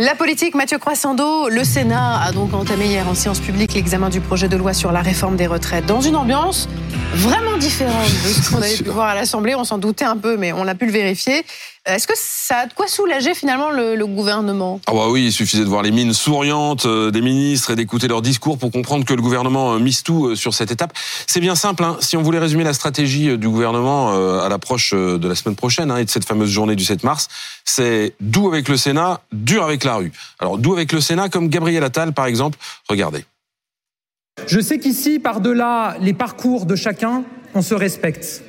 La politique, Mathieu Croissando, le Sénat a donc entamé hier en séance publique l'examen du projet de loi sur la réforme des retraites. Dans une ambiance vraiment différente de ce qu'on avait pu voir à l'Assemblée. On s'en doutait un peu, mais on a pu le vérifier. Est-ce que ça a de quoi soulager finalement le, le gouvernement? Ah bah oui, il suffisait de voir les mines souriantes euh, des ministres et d'écouter leurs discours pour comprendre que le gouvernement euh, mise tout euh, sur cette étape. C'est bien simple. Hein. Si on voulait résumer la stratégie du gouvernement à l'approche de la semaine prochaine hein, et de cette fameuse journée du 7 mars, c'est doux avec le Sénat, dur avec la rue. Alors doux avec le Sénat, comme Gabriel Attal par exemple. Regardez. Je sais qu'ici, par-delà les parcours de chacun, on se respecte.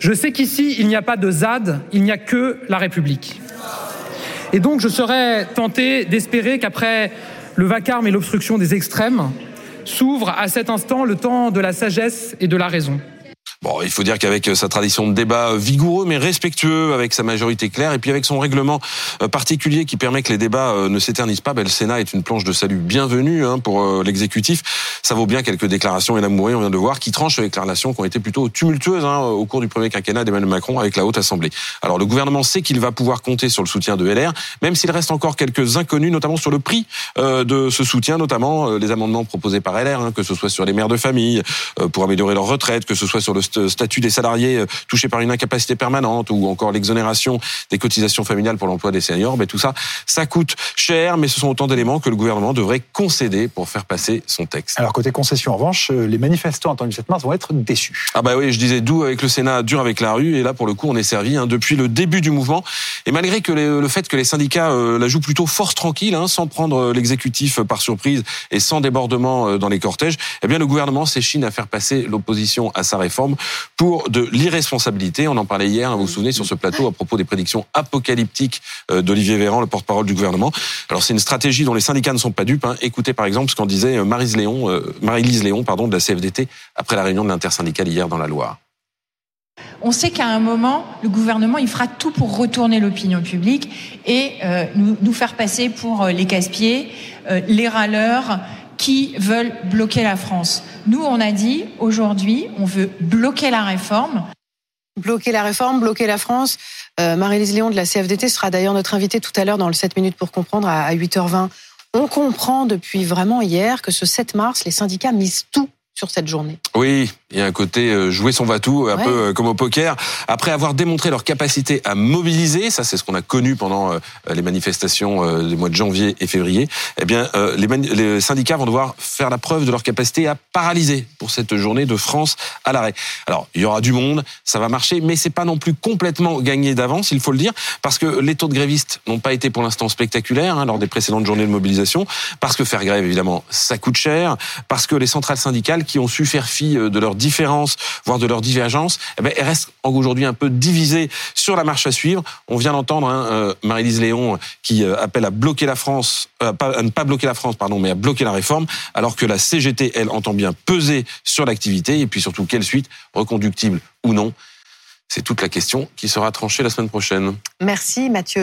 Je sais qu'ici, il n'y a pas de ZAD, il n'y a que la République. Et donc, je serais tenté d'espérer qu'après le vacarme et l'obstruction des extrêmes, s'ouvre à cet instant le temps de la sagesse et de la raison. Bon, il faut dire qu'avec sa tradition de débat vigoureux mais respectueux, avec sa majorité claire et puis avec son règlement euh, particulier qui permet que les débats euh, ne s'éternisent pas, ben, le Sénat est une planche de salut bienvenue hein, pour euh, l'exécutif. Ça vaut bien quelques déclarations élaborées, on vient de voir, qui tranchent avec les relations qui ont été plutôt tumultueuses hein, au cours du premier quinquennat d'Emmanuel Macron avec la Haute Assemblée. Alors le gouvernement sait qu'il va pouvoir compter sur le soutien de LR, même s'il reste encore quelques inconnus, notamment sur le prix de ce soutien, notamment les amendements proposés par LR, hein, que ce soit sur les mères de famille, pour améliorer leur retraite, que ce soit sur le statut des salariés euh, touchés par une incapacité permanente ou encore l'exonération des cotisations familiales pour l'emploi des seniors, mais tout ça, ça coûte cher, mais ce sont autant d'éléments que le gouvernement devrait concéder pour faire passer son texte. Alors côté concession, en revanche, euh, les manifestants attendus le 7 mars vont être déçus. Ah bah oui, je disais doux avec le Sénat, dur avec la rue, et là pour le coup on est servi hein, depuis le début du mouvement. Et malgré que le fait que les syndicats euh, la jouent plutôt force tranquille, hein, sans prendre l'exécutif par surprise et sans débordement dans les cortèges, eh bien le gouvernement s'échine à faire passer l'opposition à sa réforme pour de l'irresponsabilité. On en parlait hier, hein, vous vous souvenez, sur ce plateau à propos des prédictions apocalyptiques euh, d'Olivier Véran, le porte-parole du gouvernement. Alors c'est une stratégie dont les syndicats ne sont pas dupes. Hein. Écoutez par exemple ce qu'en disait euh, Marie-Lise Léon, euh, Marie-Lise Léon pardon, de la CFDT après la réunion de l'intersyndicale hier dans la Loire. On sait qu'à un moment, le gouvernement, il fera tout pour retourner l'opinion publique et nous, nous, faire passer pour les casse-pieds, les râleurs, qui veulent bloquer la France. Nous, on a dit, aujourd'hui, on veut bloquer la réforme. Bloquer la réforme, bloquer la France. Euh, Marie-Lise Léon de la CFDT sera d'ailleurs notre invitée tout à l'heure dans le 7 minutes pour comprendre à 8h20. On comprend depuis vraiment hier que ce 7 mars, les syndicats misent tout sur cette journée. Oui, il y a un côté euh, jouer son va-tout, un peu euh, comme au poker. Après avoir démontré leur capacité à mobiliser, ça c'est ce qu'on a connu pendant euh, les manifestations des mois de janvier et février, eh bien les, les, syndicats vont devoir faire la preuve de leur capacité à paralyser pour cette journée de France à l'arrêt. Alors, il y aura du monde, ça va marcher, mais c'est pas non plus complètement gagné d'avance, il faut le dire, parce que les taux de grévistes n'ont pas été pour l'instant spectaculaires hein, lors des précédentes journées de mobilisation, parce que faire grève, évidemment, ça coûte cher, parce que les centrales syndicales qui ont su faire fi de leurs différences, voire de leurs divergences, eh ben, elles restent aujourd'hui un peu divisées sur la marche à suivre. On vient d'entendre hein, euh, Marie-Lise Léon qui euh, appelle à bloquer la France, euh, à ne pas bloquer la France, pardon, mais à bloquer la réforme, alors que la CGT, elle, entend bien peser sur l'activité, et puis surtout quelle suite, reconductible ou non. C'est toute la question qui sera tranchée la semaine prochaine. Merci Mathieu.